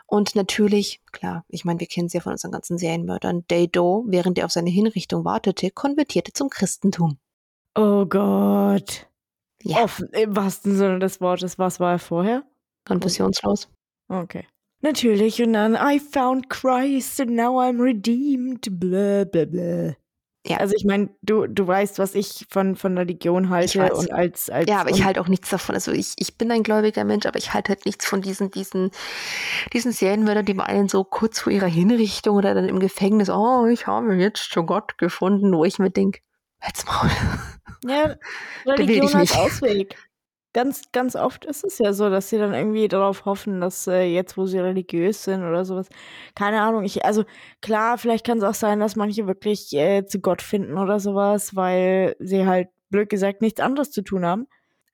Und natürlich, klar, ich meine, wir kennen es ja von unseren ganzen Serienmördern, Dado, während er auf seine Hinrichtung wartete, konvertierte zum Christentum. Oh Gott. Ja. Offen, Im wahrsten Sinne des Wortes. Was war er vorher? Konfessionslos. Okay. Natürlich, und dann, I found Christ and now I'm redeemed, blah, blah, blah. Ja. Also ich meine, du, du weißt, was ich von, von Religion halte und als, als Ja, aber ich halte auch nichts davon. Also ich, ich bin ein gläubiger Mensch, aber ich halte halt nichts von diesen, diesen, diesen Serienmördern, die meinen so kurz vor ihrer Hinrichtung oder dann im Gefängnis, oh, ich habe jetzt schon Gott gefunden, wo ich mir denke, halt's Maul. Ja, Religion als Ausweg ganz, ganz oft ist es ja so, dass sie dann irgendwie darauf hoffen, dass äh, jetzt, wo sie religiös sind oder sowas, keine Ahnung, ich, also klar, vielleicht kann es auch sein, dass manche wirklich äh, zu Gott finden oder sowas, weil sie halt, blöd gesagt, nichts anderes zu tun haben.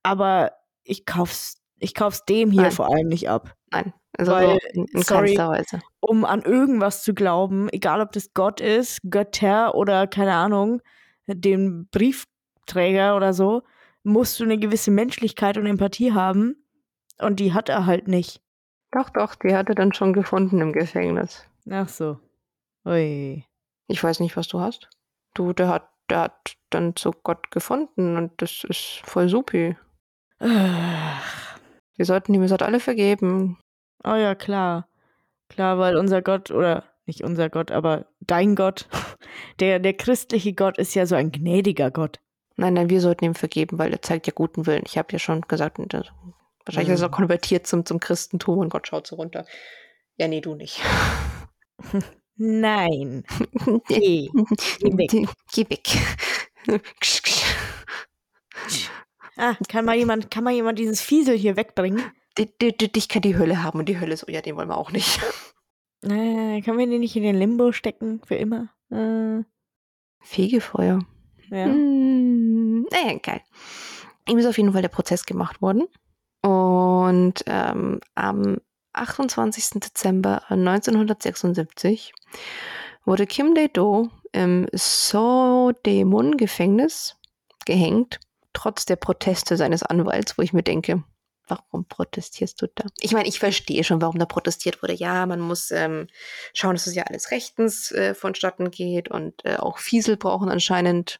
Aber ich kauf's, ich kauf's dem hier Nein. vor allem nicht ab. Nein, also weil, in, in sorry, Weise. um an irgendwas zu glauben, egal ob das Gott ist, Götter oder keine Ahnung, den Briefträger oder so, musst du eine gewisse Menschlichkeit und Empathie haben. Und die hat er halt nicht. Doch, doch, die hat er dann schon gefunden im Gefängnis. Ach so. Ui. Ich weiß nicht, was du hast. Du, der hat, der hat dann zu Gott gefunden und das ist voll supi. Ach. Wir sollten ihm es alle vergeben. Oh ja, klar. Klar, weil unser Gott, oder nicht unser Gott, aber dein Gott, der, der christliche Gott ist ja so ein gnädiger Gott. Nein, nein, wir sollten ihm vergeben, weil er zeigt ja guten Willen. Ich habe ja schon gesagt, wahrscheinlich mhm. ist er konvertiert zum, zum Christentum und Gott schaut so runter. Ja, nee, du nicht. Nein. Geh. Geh weg. Geh weg. ah, kann mal jemand, kann mal jemand dieses Fiesel hier wegbringen? Dich kann die Hölle haben und die Hölle so, ja, den wollen wir auch nicht. Äh, können wir den nicht in den Limbo stecken für immer? Äh. Fegefeuer. Ja. Hm, naja, geil. Ihm ist auf jeden Fall der Prozess gemacht worden. Und ähm, am 28. Dezember 1976 wurde Kim Dae-do im So-Daemun-Gefängnis gehängt, trotz der Proteste seines Anwalts, wo ich mir denke, warum protestierst du da? Ich meine, ich verstehe schon, warum da protestiert wurde. Ja, man muss ähm, schauen, dass es ja alles rechtens äh, vonstatten geht und äh, auch Fiesel brauchen anscheinend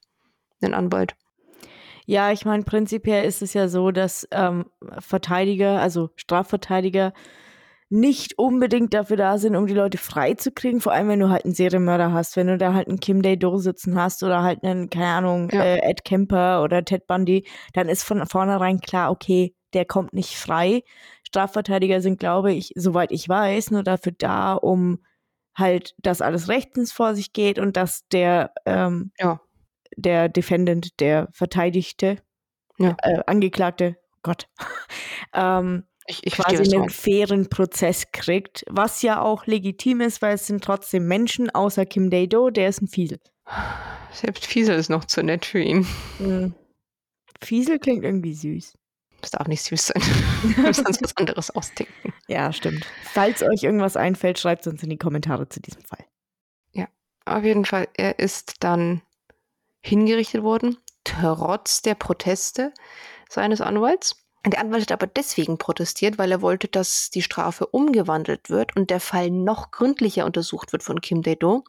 einen Anwalt. Ja, ich meine, prinzipiell ist es ja so, dass ähm, Verteidiger, also Strafverteidiger, nicht unbedingt dafür da sind, um die Leute freizukriegen, vor allem wenn du halt einen Serienmörder hast, wenn du da halt einen Kim Day-Do sitzen hast oder halt einen, keine Ahnung, Ja. äh, Ed Kemper oder Ted Bundy, dann ist von vornherein klar, okay, der kommt nicht frei. Strafverteidiger sind, glaube ich, soweit ich weiß, nur dafür da, um halt, dass alles rechtens vor sich geht und dass der, ähm, Ja. der Defendant, der Verteidigte, Ja. äh, Angeklagte, Gott, ähm, Ich, ich quasi einen fairen Prozess kriegt, was ja auch legitim ist, weil es sind trotzdem Menschen, außer Kim Dae-Do, der ist ein Fiesel. Selbst Fiesel ist noch zu nett für ihn. Mhm. Fiesel klingt irgendwie süß. Das darf nicht süß sein. Wir müssen uns was anderes ausdenken. Ja, stimmt. Falls euch irgendwas einfällt, schreibt es uns in die Kommentare zu diesem Fall. Auf jeden Fall, er ist dann hingerichtet worden, trotz der Proteste seines Anwalts. Der Anwalt hat aber deswegen protestiert, weil er wollte, dass die Strafe umgewandelt wird und der Fall noch gründlicher untersucht wird von Kim Dae-do,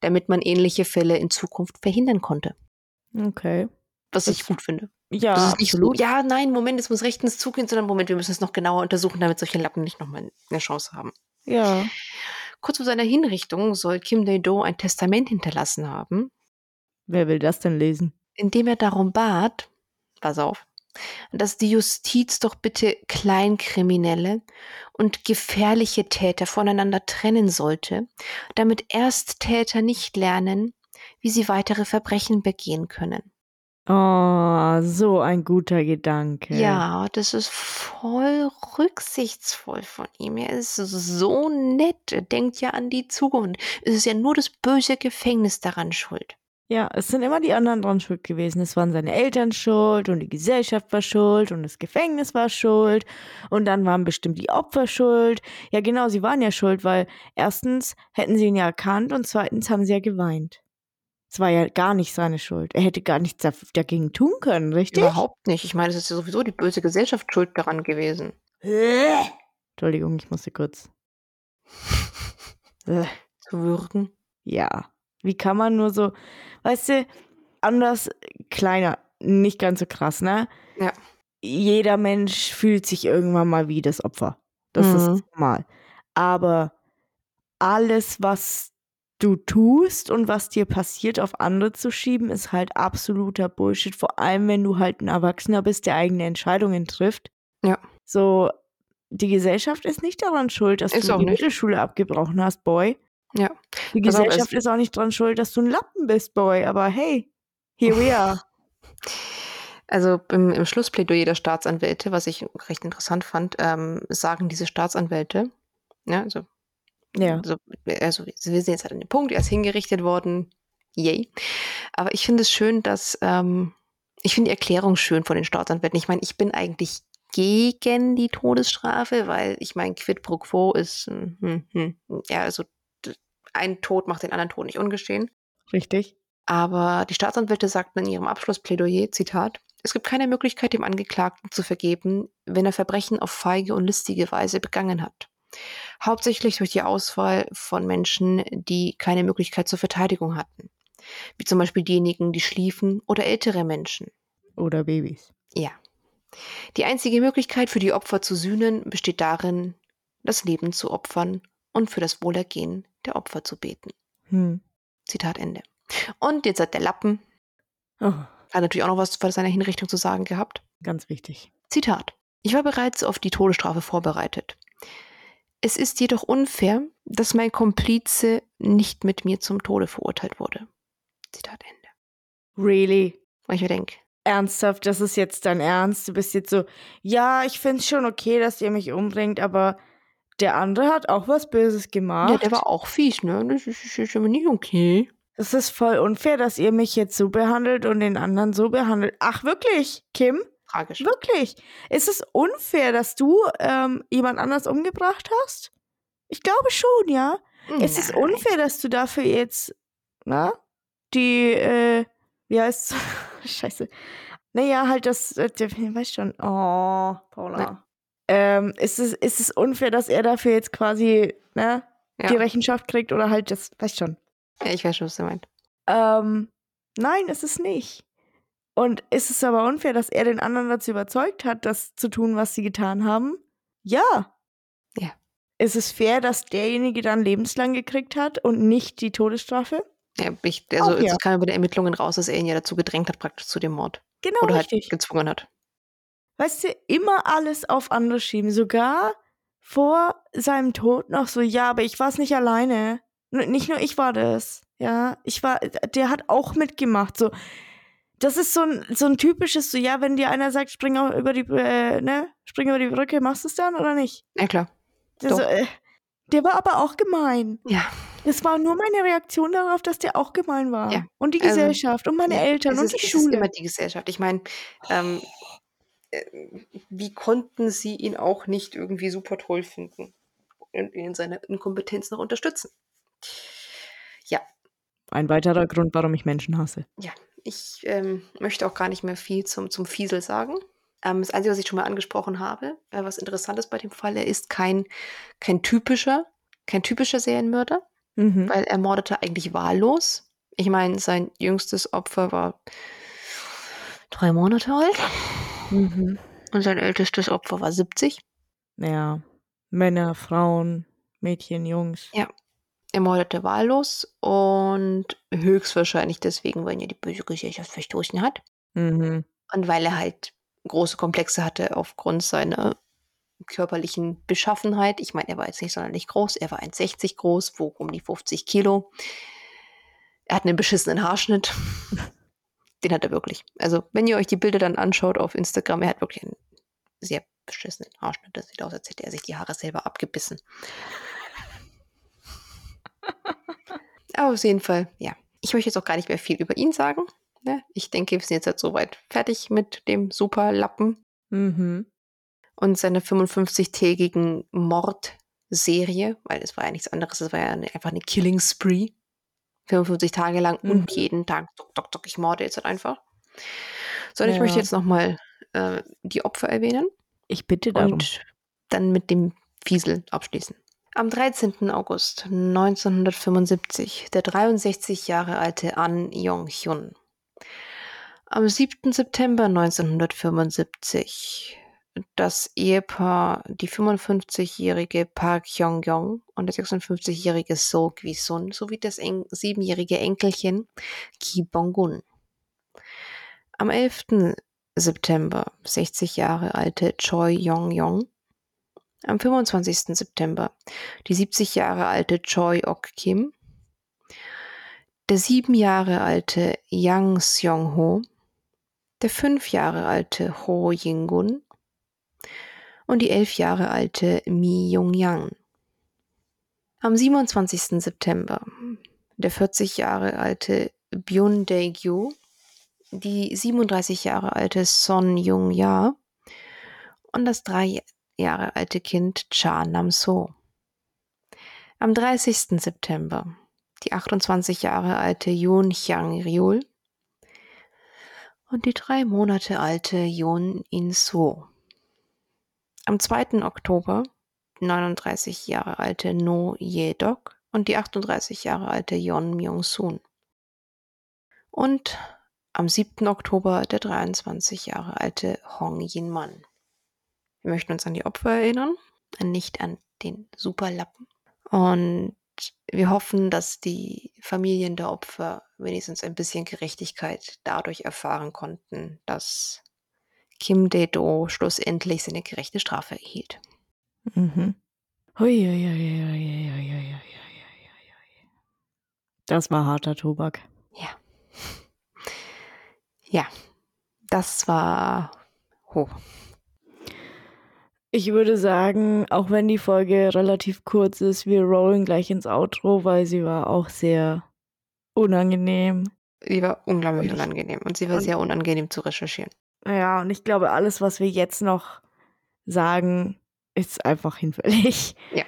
damit man ähnliche Fälle in Zukunft verhindern konnte. Okay. Was Das- ich gut finde. Ja, das ist nicht absolut. so, ja, nein, Moment, es muss rechtens zugehen, sondern Moment, wir müssen es noch genauer untersuchen, damit solche Lappen nicht nochmal eine Chance haben. Ja. Kurz vor seiner Hinrichtung soll Kim Dae-do ein Testament hinterlassen haben, Wer will das denn lesen? indem er darum bat, pass auf, dass die Justiz doch bitte Kleinkriminelle und gefährliche Täter voneinander trennen sollte, damit Ersttäter nicht lernen, wie sie weitere Verbrechen begehen können. Oh, so ein guter Gedanke. Ja, das ist voll rücksichtsvoll von ihm. Er ist so nett. Er denkt ja an die Zukunft. Es ist ja nur das böse Gefängnis daran schuld. Ja, es sind immer die anderen dran schuld gewesen. Es waren seine Eltern schuld und die Gesellschaft war schuld und das Gefängnis war schuld und dann waren bestimmt die Opfer schuld. Ja, genau, sie waren ja schuld, weil erstens hätten sie ihn ja erkannt und zweitens haben sie ja geweint. Es war ja gar nicht seine Schuld. Er hätte gar nichts dagegen tun können, richtig? Überhaupt nicht. Ich meine, es ist ja sowieso die böse Gesellschaft schuld daran gewesen. Entschuldigung, ich musste kurz. Äh. Zu würgen. Ja. Wie kann man nur so, weißt du, anders, kleiner, nicht ganz so krass, ne? Ja. Jeder Mensch fühlt sich irgendwann mal wie das Opfer. Das Mhm. ist normal. Aber alles, was du tust und was dir passiert, auf andere zu schieben, ist halt absoluter Bullshit. Vor allem, wenn du halt ein Erwachsener bist, der eigene Entscheidungen trifft. Ja. So, die Gesellschaft ist nicht daran schuld, dass Ist du die nicht. Mittelschule abgebrochen hast, Boy. Ja. Die Gesellschaft ist auch nicht dran schuld, dass du ein Lappen bist, Boy. Aber hey, here we are. Also im, im Schlussplädoyer der Staatsanwälte, was ich recht interessant fand, ähm, sagen diese Staatsanwälte, ja, also, Ja. also, also wir sehen jetzt halt an dem Punkt, er ist hingerichtet worden, yay. Aber ich finde es schön, dass, ähm, ich finde die Erklärung schön von den Staatsanwälten. Ich meine, ich bin eigentlich gegen die Todesstrafe, weil ich meine, quid pro quo ist, hm, hm, hm, ja, also ein Tod macht den anderen Tod nicht ungeschehen. Richtig. Aber die Staatsanwälte sagten in ihrem Abschlussplädoyer, Zitat, es gibt keine Möglichkeit, dem Angeklagten zu vergeben, wenn er Verbrechen auf feige und listige Weise begangen hat. Hauptsächlich durch die Auswahl von Menschen, die keine Möglichkeit zur Verteidigung hatten. Wie zum Beispiel diejenigen, die schliefen oder ältere Menschen. Oder Babys. Ja. Die einzige Möglichkeit für die Opfer zu sühnen besteht darin, das Leben zu opfern und für das Wohlergehen der Opfer zu beten. Hm. Zitat Ende. Und jetzt hat der Lappen Oh, hat natürlich auch noch was bei seiner Hinrichtung zu sagen gehabt. ganz wichtig. Zitat. Ich war bereits auf die Todesstrafe vorbereitet. Es ist jedoch unfair, dass mein Komplize nicht mit mir zum Tode verurteilt wurde. Zitat Ende. Really? Und ich mir denke, Ernsthaft, das ist jetzt dein Ernst? Du bist jetzt so, ja, ich find's schon okay, dass ihr mich umbringt, aber der andere hat auch was Böses gemacht. ja, der war auch fies, ne? Das ist, ist, aber nicht okay. Es ist voll unfair, dass ihr mich jetzt so behandelt und den anderen so behandelt. Ach, wirklich, Kim? Tragisch. Wirklich? Ist es unfair, dass du ähm, jemand anders umgebracht hast? Ich glaube schon, ja. Es ist Nein. unfair, dass du dafür jetzt, na, die, äh, wie heißt's? Scheiße. Naja, halt das, äh, weißt schon. Oh, Paula. Ähm, ist es, ist es unfair, dass er dafür jetzt quasi, ne, Ja. die Rechenschaft kriegt oder halt das, weißt schon. ja, ich weiß schon, was du meinst. Ähm, nein, ist es nicht. Und ist es aber unfair, dass er den anderen dazu überzeugt hat, das zu tun, was sie getan haben? Ja. Ja. ist es fair, dass derjenige dann lebenslang gekriegt hat und nicht die Todesstrafe? Ja, ich, also Auch ja. es kam über die Ermittlungen raus, dass er ihn ja dazu gedrängt hat, praktisch zu dem Mord. Genau Oder richtig. halt gezwungen hat. Weißt du, immer alles auf andere schieben. Sogar vor seinem Tod noch so, ja, aber ich war es nicht alleine. Nicht nur ich war das. Ja, ich war, der hat auch mitgemacht. So, das ist so ein, so ein typisches, so, ja, wenn dir einer sagt, spring auch über die, äh, ne, spring über die Brücke, machst du es dann oder nicht? Ja, klar. Der, Doch. so, äh, der war aber auch gemein. Ja. Das war nur meine Reaktion darauf, dass der auch gemein war. Ja. Und die Also, Gesellschaft und meine Eltern und ist, die es Ist Schule. immer die Gesellschaft. Ich meine, ähm, äh, wie konnten sie ihn auch nicht irgendwie super toll finden und ihn in seiner Inkompetenz noch unterstützen? Ja, Ein weiterer Grund, warum ich Menschen hasse. ja. Ich ähm, möchte auch gar nicht mehr viel zum, zum Fiesel sagen. Ähm, das Einzige, was ich schon mal angesprochen habe, äh, was interessant ist bei dem Fall, er ist kein, kein typischer, kein typischer Serienmörder. Mhm. weil er mordete eigentlich wahllos. Ich meine, sein jüngstes Opfer war drei Monate alt Mhm. und sein ältestes Opfer war 70. Ja. Männer, Frauen, Mädchen, Jungs. Er mordete wahllos und höchstwahrscheinlich deswegen, weil ja die böse Gesellschaft verstoßen hat Mhm. und weil er halt große Komplexe hatte aufgrund seiner körperlichen Beschaffenheit. Ich meine, er war jetzt nicht sonderlich groß, er war 1,60 groß, wog um die 50 Kilo. Er hat einen beschissenen Haarschnitt. Den hat er wirklich. Also, wenn ihr euch die Bilder dann anschaut auf Instagram, er hat wirklich einen sehr beschissenen Haarschnitt. Das sieht aus, als hätte er sich die Haare selber abgebissen. Aber auf jeden Fall, ja. Ich möchte jetzt auch gar nicht mehr viel über ihn sagen. Ne? Ich denke, wir sind jetzt halt soweit fertig mit dem Superlappen Mhm. und seiner 55-tägigen Mordserie, weil es war ja nichts anderes, es war ja eine, einfach eine Killing Spree. 55 Tage lang Mhm. und jeden Tag, dock, dock, dock, ich morde jetzt halt einfach. So, und ich Ja. möchte jetzt nochmal äh, die Opfer erwähnen Ich bitte darum. und dann mit dem Fiesel abschließen. Am 13. August 1975 der 63 Jahre alte An Yong-hyun. Am 7. September 1975 das Ehepaar, die 55-jährige Park Hyung-yong und der 56-jährige So Gwi-sun sowie das en siebenjährige Enkelchen Ki Bong-gun. Am 11. September 60 Jahre alte Choi Yong-yong. Am 25. September die 70 Jahre alte Choi Ok-kim. Der sieben Jahre alte Yang Seong-ho. Der fünf Jahre alte Ho Ying-gun und die elf Jahre alte Mi Jung-yang. Am 27. September der 40 Jahre alte Byun Dae-gyu, die 37 Jahre alte Son Jung-ja und das drei Jahre alte Kind Cha Nam-so. Am 30. September die 28 Jahre alte Yoon Hyang-ryul und die drei Monate alte Yoon In-so. Am 2. Oktober 39 Jahre alte No Ye-dok und die 38 Jahre alte Yeon Myung-soon. Und am 7. Oktober der 23 Jahre alte Hong Yin-man. Wir möchten uns an die Opfer erinnern, nicht an den Superlappen. Und wir hoffen, dass die Familien der Opfer wenigstens ein bisschen Gerechtigkeit dadurch erfahren konnten, dass Kim Dedo schlussendlich seine gerechte Strafe erhielt. Das war harter Tobak. Ja. Ja, das war hoch. Ich würde sagen, auch wenn die Folge relativ kurz ist, wir rollen gleich ins Outro, weil sie war auch sehr unangenehm. Sie war unglaublich unangenehm und sie war sehr unangenehm zu recherchieren. Ja, und ich glaube, alles, was wir jetzt noch sagen, ist einfach hinfällig. Ja.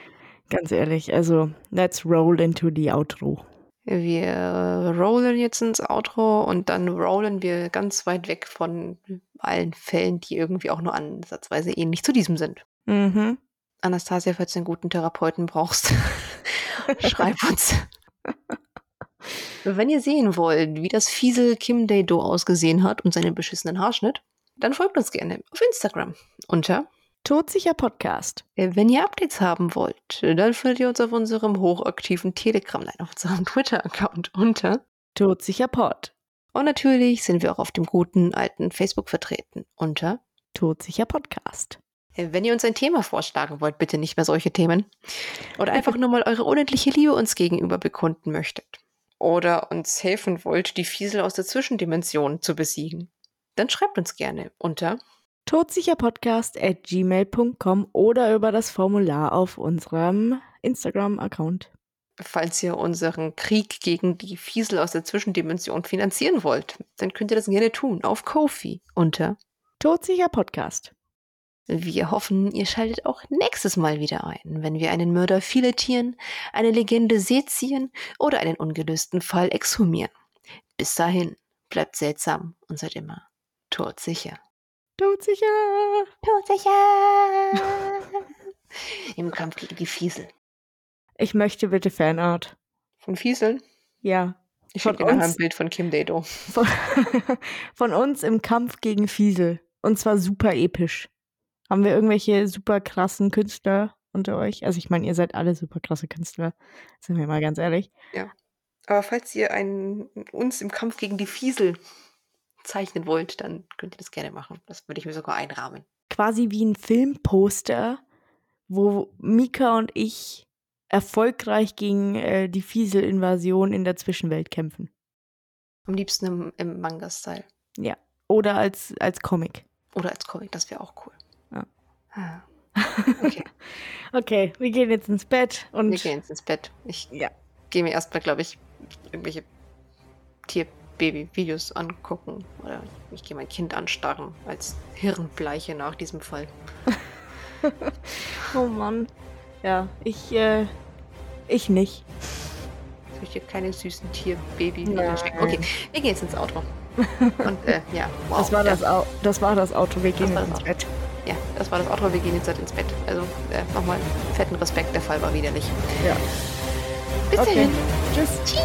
Ganz ehrlich. Also, let's roll into the outro. Wir rollen jetzt ins Outro und dann rollen wir ganz weit weg von allen Fällen, die irgendwie auch nur ansatzweise ähnlich zu diesem sind. Mhm. Anastasia, falls du einen guten Therapeuten brauchst, schreib uns. Wenn ihr sehen wollt, wie das Fiesel Kim Dae-do ausgesehen hat und seinen beschissenen Haarschnitt, dann folgt uns gerne auf Instagram unter Todsicher Podcast. Äh, Wenn ihr Updates haben wollt, dann findet ihr uns auf unserem hochaktiven Telegram, nein, auf unserem Twitter-Account unter. Todsicher Pod. Und natürlich sind wir auch auf dem guten alten Facebook vertreten unter. Todsicher Podcast. Äh, Wenn ihr uns ein Thema vorschlagen wollt, bitte nicht mehr solche Themen. Oder einfach nur mal eure unendliche Liebe uns gegenüber bekunden möchtet. Oder uns helfen wollt, die Fiesel aus der Zwischendimension zu besiegen. Dann schreibt uns gerne unter. Todsicherpodcast at gmail.com oder über das Formular auf unserem Instagram-Account. Falls ihr unseren Krieg gegen die Fiesel aus der Zwischendimension finanzieren wollt, dann könnt ihr das gerne tun auf Kofi unter. Todsicher Podcast. Wir hoffen, ihr schaltet auch nächstes Mal wieder ein, wenn wir einen Mörder filetieren, eine Legende sezieren oder einen ungelösten Fall exhumieren. Bis dahin, bleibt seltsam und seid immer todsicher. Todsicher. Todsicher! Im Kampf gegen die Fiesel. Ich möchte bitte Fanart. Von Fieseln? Ja. Ich schicke nachher ein Bild von Kim Dado. Von, von uns im Kampf gegen Fiesel. Und zwar super episch. Haben wir irgendwelche super krassen Künstler unter euch? Also ich meine, ihr seid alle super krasse Künstler. Sind wir mal ganz ehrlich. Aber falls ihr einen, uns im Kampf gegen die Fiesel zeichnen wollt, dann könnt ihr das gerne machen. Das würde ich mir sogar einrahmen. Quasi wie ein Filmposter, wo Mika und ich erfolgreich gegen äh, die Fiesel-Invasion in der Zwischenwelt kämpfen. Am liebsten im, im Manga-Style. Oder als, als Comic. Oder als Comic, das wäre auch cool. Ah. Okay, Okay, wir gehen jetzt ins Bett und wir gehen jetzt ins Bett. Ich Ja. gehe mir erstmal, glaube ich, irgendwelche Tier-Baby-Videos angucken. Oder ich gehe mein Kind anstarren als Hirnbleiche nach diesem Fall. oh Mann. Ja, ich, äh, ich nicht. Ich möchte keine süßen Tier-Baby Nein. schicken. Okay, wir gehen jetzt ins Auto. Und äh, ja, wow. das, war ja, das, Au das war das Auto, wir gehen ins Bett. Ja, das war das Auto. Wir gehen jetzt halt ins Bett. Also äh, nochmal fetten Respekt, der Fall war widerlich. Ja. Bis Okay. dahin. Tschüss. Tschüss.